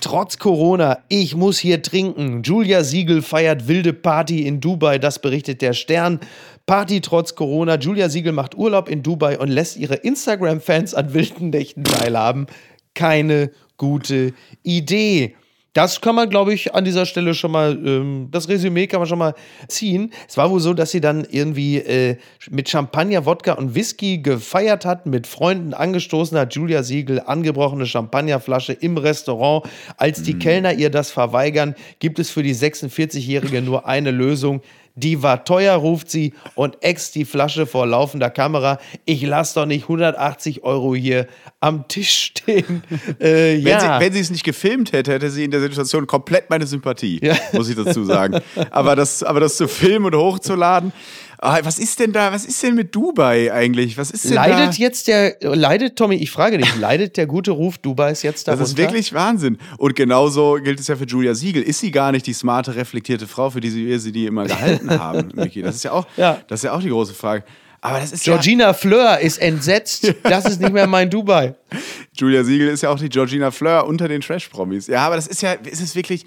Trotz Corona, ich muss hier trinken. Julia Siegel feiert wilde Party in Dubai, das berichtet der Stern. Party trotz Corona. Julia Siegel macht Urlaub in Dubai und lässt ihre Instagram-Fans an wilden Nächten teilhaben. Keine gute Idee. Das kann man, glaube ich, an dieser Stelle schon mal, ähm, das Resümee kann man schon mal ziehen. Es war wohl so, dass sie dann irgendwie äh, mit Champagner, Wodka und Whisky gefeiert hat, mit Freunden angestoßen hat. Julia Siegel, angebrochene Champagnerflasche im Restaurant. Als die Kellner ihr das verweigern, gibt es für die 46-Jährige nur eine Lösung. Die war teuer, ruft sie und ex die Flasche vor laufender Kamera. Ich lasse doch nicht 180 Euro hier am Tisch stehen. Äh, Wenn, ja. sie, wenn sie es nicht gefilmt hätte, hätte sie in der Situation komplett meine Sympathie, Ja. muss ich dazu sagen. aber, das, aber das zu filmen und hochzuladen, ah, was ist denn da, was ist denn mit Dubai eigentlich? Was ist denn Leidet da? jetzt der, leidet, Tommy, ich frage dich, leidet der gute Ruf Dubais jetzt darunter? Das ist wirklich Wahnsinn. Und genauso gilt es ja für Julia Siegel. Ist sie gar nicht die smarte, reflektierte Frau, für die sie, wir sie die immer gehalten haben, Micky? Das ist ja auch, Ja. das ist ja auch die große Frage. Aber das ist Georgina Fleur ist entsetzt. Das ist nicht mehr mein Dubai. ja. Julia Siegel ist ja auch die Georgina Fleur unter den Trash-Promis. Ja, aber das ist ja, es ist wirklich.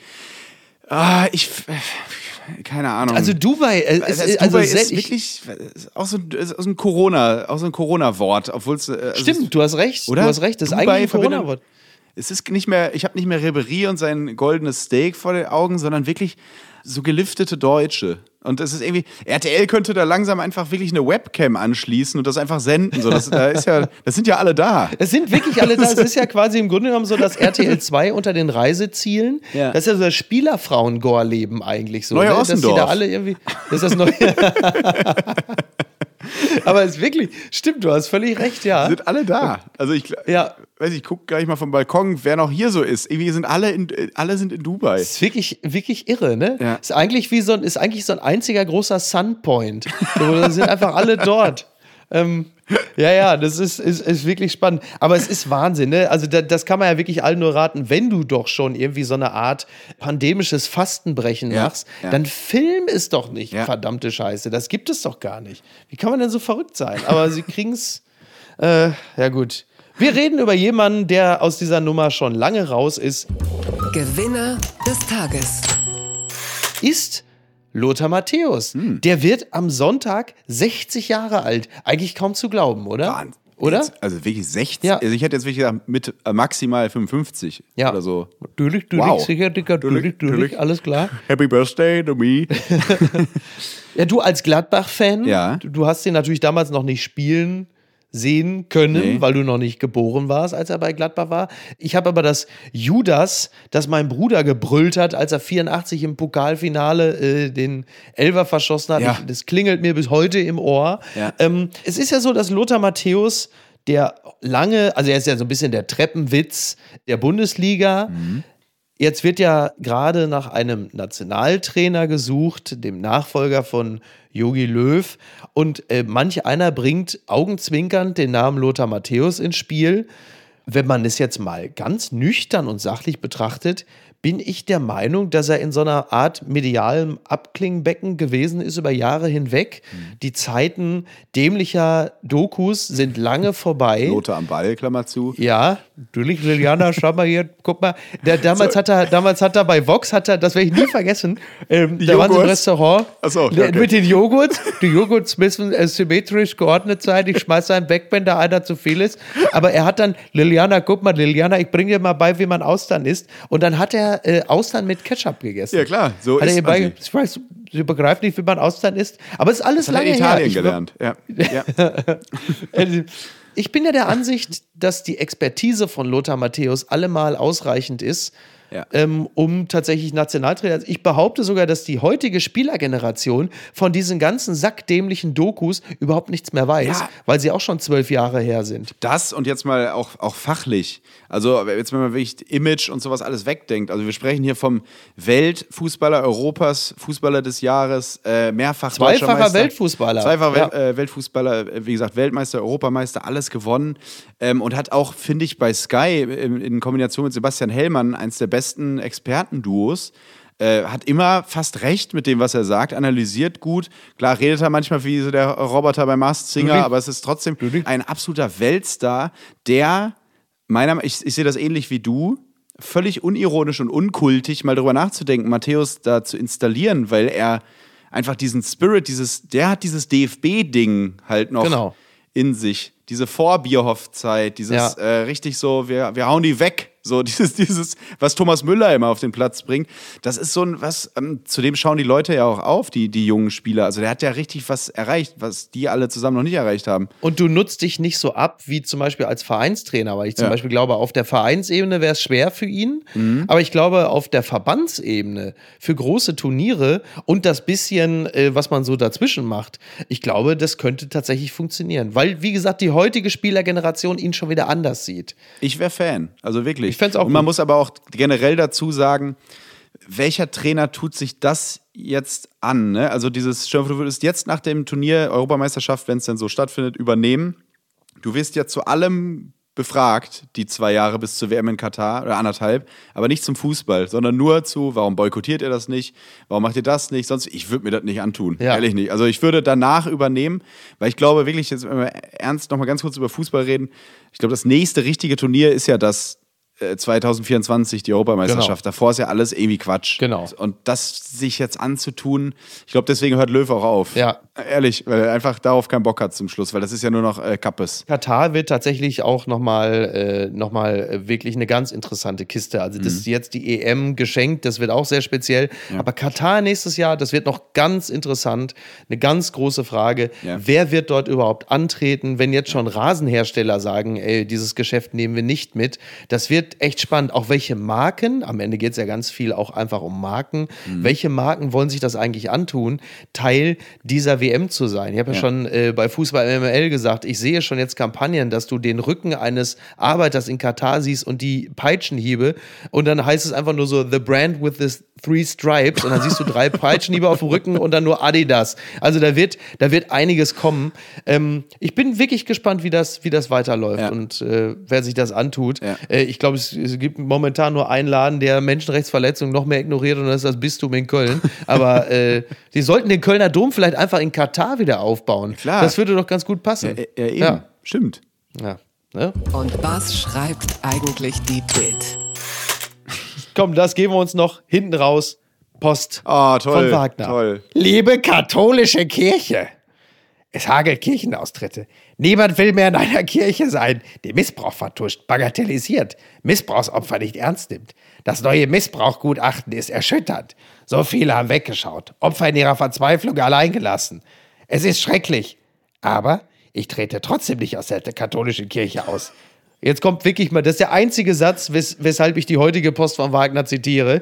Ah, ich. Keine Ahnung. Also Dubai, äh, Also, ist, Dubai also ist ich- wirklich ist auch so, ein- ist auch so ein Corona, auch so ein Corona-Wort, obwohl es äh, also Stimmt, du hast recht. Oder? Du hast recht. Das ist Dubai eigentlich ein Corona-Wort. Es ist nicht mehr, ich habe nicht mehr Ribery und sein goldenes Steak vor den Augen, sondern wirklich so geliftete Deutsche. Und das ist irgendwie, RTL könnte da langsam einfach wirklich eine Webcam anschließen und das einfach senden. So, das, da ist ja, das sind ja alle da. Es sind wirklich alle da. Es ist ja quasi im Grunde genommen so das RTL 2 unter den Reisezielen. Ja. Das ist ja so das Spielerfrauen-Gore-Leben eigentlich so. Neue ne? Dass die da alle irgendwie. Das ist das neue. Aber es ist wirklich, stimmt, du hast völlig recht, ja. Sind alle da. Also ich Ja. weiß, ich gucke gleich mal vom Balkon, wer noch hier so ist. Irgendwie sind alle in, alle sind in Dubai. Das ist wirklich, wirklich irre, ne? Ja. Ist eigentlich wie so ein, ist eigentlich so ein einziger großer Sunpoint. So, sind einfach alle dort. Ähm, ja, ja, das ist, ist, ist wirklich spannend. Aber es ist Wahnsinn, ne? Also, da, das kann man ja wirklich allen nur raten, wenn du doch schon irgendwie so eine Art pandemisches Fastenbrechen Ja, machst, ja. dann film es doch nicht, Ja. verdammte Scheiße. Das gibt es doch gar nicht. Wie kann man denn so verrückt sein? Aber sie kriegen es. Äh, ja, gut. Wir reden über jemanden, der aus dieser Nummer schon lange raus ist. Gewinner des Tages. ist Lothar Matthäus. Hm. Der wird am Sonntag 60 Jahre alt. Eigentlich kaum zu glauben, oder? Wahnsinn. Oder? Jetzt, also wirklich 60. Ja. Also ich hätte jetzt wirklich gesagt, mit äh, maximal 55 Ja. oder so. Natürlich, natürlich, Wow. sicher, Dicker, natürlich, Natürlich, alles klar. Happy Birthday to me. Ja, du als Gladbach-Fan, Ja. du, du hast ihn natürlich damals noch nicht spielen sehen können, Nee. weil du noch nicht geboren warst, als er bei Gladbach war. Ich habe aber das Judas, das mein Bruder gebrüllt hat, als er 84 im Pokalfinale äh, den Elfer verschossen hat. Ja. Ich, das klingelt mir bis heute im Ohr. Ja. Ähm, es ist ja so, dass Lothar Matthäus der lange, also er ist ja so ein bisschen der Treppenwitz der Bundesliga. Jetzt wird ja gerade nach einem Nationaltrainer gesucht, dem Nachfolger von Jogi Löw. Und äh, manch einer bringt augenzwinkernd den Namen Lothar Matthäus ins Spiel. Wenn man es jetzt mal ganz nüchtern und sachlich betrachtet, bin ich der Meinung, dass er in so einer Art medialem Abklingbecken gewesen ist über Jahre hinweg. Die Zeiten dämlicher Dokus sind lange vorbei. Lothar am Ball, Klammer zu. Ja, natürlich, Liliana, schau mal hier, guck mal. Der, damals, hat er, damals hat er bei Vox, hat er, das werde ich nie vergessen, ähm, da waren sie im Joghurt? Restaurant so, okay, mit den Joghurts. Die Joghurts müssen äh, symmetrisch geordnet sein. Ich schmeiße einen weg, wenn da einer zu viel ist. Aber er hat dann, Liliana, guck mal, Liliana, ich bringe dir mal bei, wie man Austern isst. Und dann hat er äh, Austern mit Ketchup gegessen. Ja, klar, so hat er ihr man bei, sie. ich weiß, sie begreift nicht, wie man Austern isst. Aber es ist alles Das hat er lange Italien her. Ich- gelernt. Ja. ja. äh, Ich bin ja der Ansicht, dass die Expertise von Lothar Matthäus allemal ausreichend ist, Ja. ähm, um tatsächlich Nationaltrainer. Also Ich behaupte sogar, dass die heutige Spielergeneration von diesen ganzen sackdämlichen Dokus überhaupt nichts mehr weiß, Ja. weil sie auch schon zwölf Jahre her sind. Das und jetzt mal auch, auch fachlich. Also, jetzt, wenn man wirklich Image und sowas alles wegdenkt. Also, wir sprechen hier vom Weltfußballer Europas, Fußballer des Jahres, äh, mehrfach Zweifacher. Weltfußballer. Zweifacher Ja. Wel äh, Weltfußballer, äh, wie gesagt, Weltmeister, Europameister, alles gewonnen. Ähm, und hat auch, finde ich, bei Sky in, in Kombination mit Sebastian Hellmann eins der besten Expertenduos. Äh, hat immer fast recht mit dem, was er sagt, analysiert gut. Klar redet er manchmal wie so der Roboter bei Mars Singer, aber es ist trotzdem ein absoluter Weltstar, der meiner ich, ich sehe das ähnlich wie du, völlig unironisch und unkultig mal drüber nachzudenken, Matthäus da zu installieren, weil er einfach diesen Spirit, dieses, der hat dieses DFB-Ding halt noch Genau. in sich. Diese Vorbierhoff-Zeit, dieses Ja. äh, richtig so, wir, wir hauen die weg. So dieses, dieses, was Thomas Müller immer auf den Platz bringt. Das ist so ein, was, ähm, zu dem schauen die Leute ja auch auf, die, die jungen Spieler. Also der hat ja richtig was erreicht, was die alle zusammen noch nicht erreicht haben. Und du nutzt dich nicht so ab wie zum Beispiel als Vereinstrainer, weil ich zum Ja. Beispiel glaube, auf der Vereinsebene wäre es schwer für ihn, aber ich glaube, auf der Verbandsebene für große Turniere und das bisschen, äh, was man so dazwischen macht, ich glaube, das könnte tatsächlich funktionieren, weil, wie gesagt, die heutige Spielergeneration ihn schon wieder anders sieht. Ich wäre Fan, also wirklich. Ich fänd's auch Und man gut. muss aber auch generell dazu sagen, welcher Trainer tut sich das jetzt an? Ne? Also dieses, stell du würdest jetzt nach dem Turnier Europameisterschaft, wenn es denn so stattfindet, übernehmen. Du wirst ja zu allem befragt, die zwei Jahre bis zur WM in Katar oder anderthalb, aber nicht zum Fußball, sondern nur zu, warum boykottiert ihr das nicht, warum macht ihr das nicht, sonst, ich würde mir das nicht antun, Ja. ehrlich nicht. Also ich würde danach übernehmen, weil ich glaube wirklich, jetzt wenn wir ernst nochmal ganz kurz über Fußball reden, ich glaube, das nächste richtige Turnier ist ja das äh, 2024, die Europameisterschaft. Davor ist ja alles irgendwie Quatsch. Genau. Und das sich jetzt anzutun, ich glaube, deswegen hört Löw auch auf. Ja. Ehrlich, weil er einfach darauf keinen Bock hat zum Schluss, weil das ist ja nur noch äh, Kappes. Katar wird tatsächlich auch nochmal äh, noch mal, äh, wirklich eine ganz interessante Kiste. Also, das ist jetzt die EM geschenkt, das wird auch sehr speziell. Aber Katar nächstes Jahr, das wird noch ganz interessant. Eine ganz große Frage. Ja. Wer wird dort überhaupt antreten, wenn jetzt schon Rasenhersteller sagen, ey, dieses Geschäft nehmen wir nicht mit? Das wird echt spannend. Auch welche Marken, am Ende geht es ja ganz viel auch einfach um Marken, welche Marken wollen sich das eigentlich antun, Teil dieser WM zu sein? Ich habe ja, schon äh, bei Fußball MML gesagt, ich sehe schon jetzt Kampagnen, dass du den Rücken eines Arbeiters in Katar siehst und die Peitschenhiebe und dann heißt es einfach nur so, the brand with the three stripes und dann siehst du drei Peitschenhiebe auf dem Rücken und dann nur Adidas. Also da wird, da wird einiges kommen. Ähm, ich bin wirklich gespannt, wie das, wie das weiterläuft Ja. und äh, wer sich das antut. Ja. Äh, ich glaube, es, es gibt momentan nur einen Laden, der Menschenrechtsverletzungen noch mehr ignoriert und das ist das Bistum in Köln. Aber äh, die sollten den Kölner Dom vielleicht einfach in Katar wieder aufbauen. Klar. Das würde doch ganz gut passen. Ja, ja, eben. Ja. Stimmt. Ja. Ne? Und was schreibt eigentlich die Bild? Komm, das geben wir uns noch hinten raus. Post Oh, toll. von Wagner. Toll. Liebe katholische Kirche, es hagelt Kirchenaustritte. Niemand will mehr in einer Kirche sein, die Missbrauch vertuscht, bagatellisiert, Missbrauchsopfer nicht ernst nimmt. Das neue Missbrauchgutachten ist erschütternd. So viele haben weggeschaut, Opfer in ihrer Verzweiflung allein gelassen. Es ist schrecklich, aber ich trete trotzdem nicht aus der katholischen Kirche aus. Jetzt kommt wirklich mal, das ist der einzige Satz, wes weshalb ich die heutige Post von Wagner zitiere.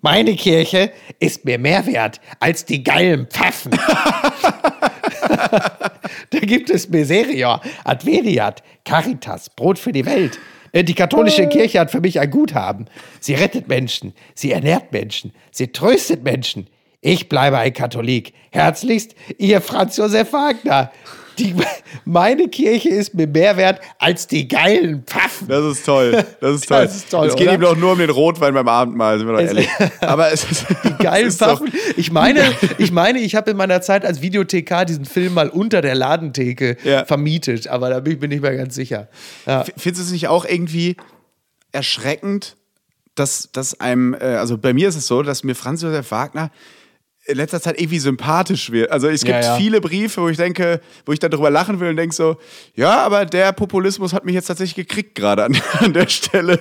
Meine Kirche ist mir mehr wert als die geilen Pfaffen. da gibt es Miserior, Adveniat, Caritas, Brot für die Welt. Äh, Die katholische Kirche hat für mich ein Guthaben. Sie rettet Menschen, sie ernährt Menschen, sie tröstet Menschen. Ich bleibe ein Katholik. Herzlichst, Ihr Franz Josef Wagner. Die, meine Kirche ist mir mehr wert als die geilen Pfaffen. Das ist toll. Das ist toll. Das ist toll, Es geht oder? ihm doch nur um den Rotwein beim Abendmahl, sind wir doch ehrlich. Aber es ist. Die Geil, Waffen. Ich meine, ich meine, ich habe in meiner Zeit als Videothekar diesen Film mal unter der Ladentheke Ja. vermietet, aber da bin ich mir nicht mehr ganz sicher. Ja. Findest du es nicht auch irgendwie erschreckend, dass, dass einem, äh, also bei mir ist es so, dass mir Franz Josef Wagner in letzter Zeit irgendwie sympathisch wird. Also es gibt Ja, ja. viele Briefe, wo ich denke, wo ich dann drüber lachen will und denke so, ja, aber der Populismus hat mich jetzt tatsächlich gekriegt gerade an, an der Stelle.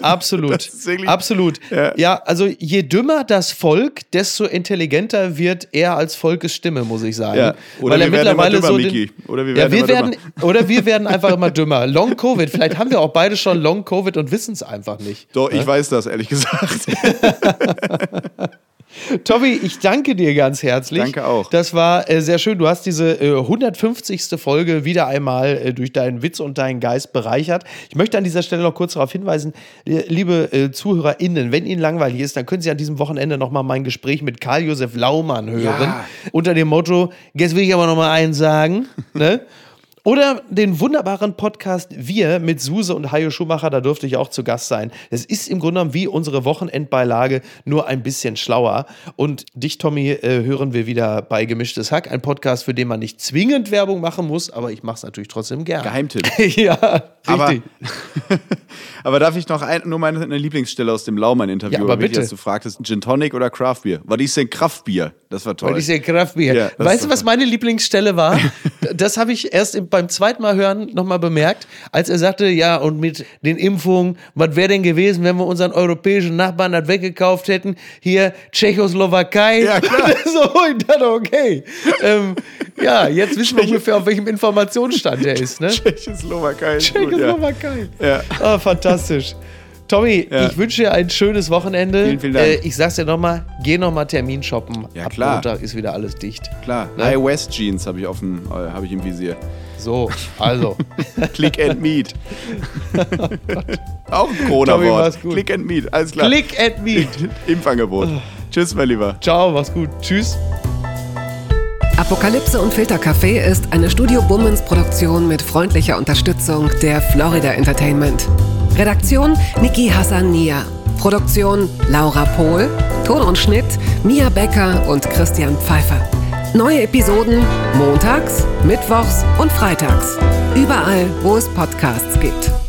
Absolut. Absolut. Ja. Ja. also je dümmer das Volk, desto intelligenter wird er als Volkes Stimme, muss ich sagen. Oder Weil er wir werden immer mittlerweile dümmer, so den, Oder wir werden wir immer werden oder wir werden einfach immer dümmer. Long Covid, vielleicht haben wir auch beide schon Long Covid und wissen es einfach nicht. Doch, ich weiß das, ehrlich gesagt. Tommy, ich danke dir ganz herzlich. Danke auch. Das war äh, sehr schön. Du hast diese äh, 150. Folge wieder einmal äh, durch deinen Witz und deinen Geist bereichert. Ich möchte an dieser Stelle noch kurz darauf hinweisen, äh, liebe äh, ZuhörerInnen, wenn Ihnen langweilig ist, dann können Sie an diesem Wochenende nochmal mein Gespräch mit Karl-Josef Laumann hören. Ja. Unter dem Motto, jetzt will ich aber nochmal eins sagen. ne? Oder den wunderbaren Podcast Wir mit Suse und Hajo Schumacher, da durfte ich auch zu Gast sein. Es ist im Grunde genommen wie unsere Wochenendbeilage, nur ein bisschen schlauer. Und dich, Tommy, äh, hören wir wieder bei Gemischtes Hack, ein Podcast, für den man nicht zwingend Werbung machen muss, aber ich mache es natürlich trotzdem gerne. Geheimtipp. ja, Aber, richtig. aber darf ich noch ein, nur meine eine Lieblingsstelle aus dem Laumann-Interview, Ja, aber bitte. dass du fragtest, Gin Tonic oder Craft Beer? Was ist denn Kraftbier? Das war toll. Weil ich sehr Kraftbier. Ja, weißt ist du, was meine Lieblingsstelle war? das habe ich erst im, beim zweiten Mal hören nochmal bemerkt, als er sagte, ja, und mit den Impfungen, was wäre denn gewesen, wenn wir unseren europäischen Nachbarn das weggekauft hätten? Hier Tschechoslowakei. Ja, klar. so, ich dachte, okay. Ähm, ja, jetzt wissen wir ungefähr, auf welchem Informationsstand er ist. Ne? Tschechoslowakei ist gut, ja. Tschechoslowakei. Ja. Ah, fantastisch. Tommy, Ja. ich wünsche dir ein schönes Wochenende. Vielen, vielen Dank. Äh, ich sag's dir nochmal, geh nochmal Termin shoppen. Ja, Ab klar. Montag ist wieder alles dicht. Klar. Ne? High West Jeans habe ich, dem, äh, hab ich im Visier. So, also. Click and Meet. Auch ein Corona-Wort. Click and Meet, alles klar. Click and meet. Impfangebot. Tschüss, mein Lieber. Ciao, mach's gut. Tschüss. Apokalypse und Filtercafé ist eine Studio Bummens Produktion mit freundlicher Unterstützung der Florida Entertainment. Redaktion Niki Hassania. Produktion Laura Pohl. Ton und Schnitt Mia Becker und Christian Pfeiffer. Neue Episoden montags, mittwochs und freitags. Überall, wo es Podcasts gibt.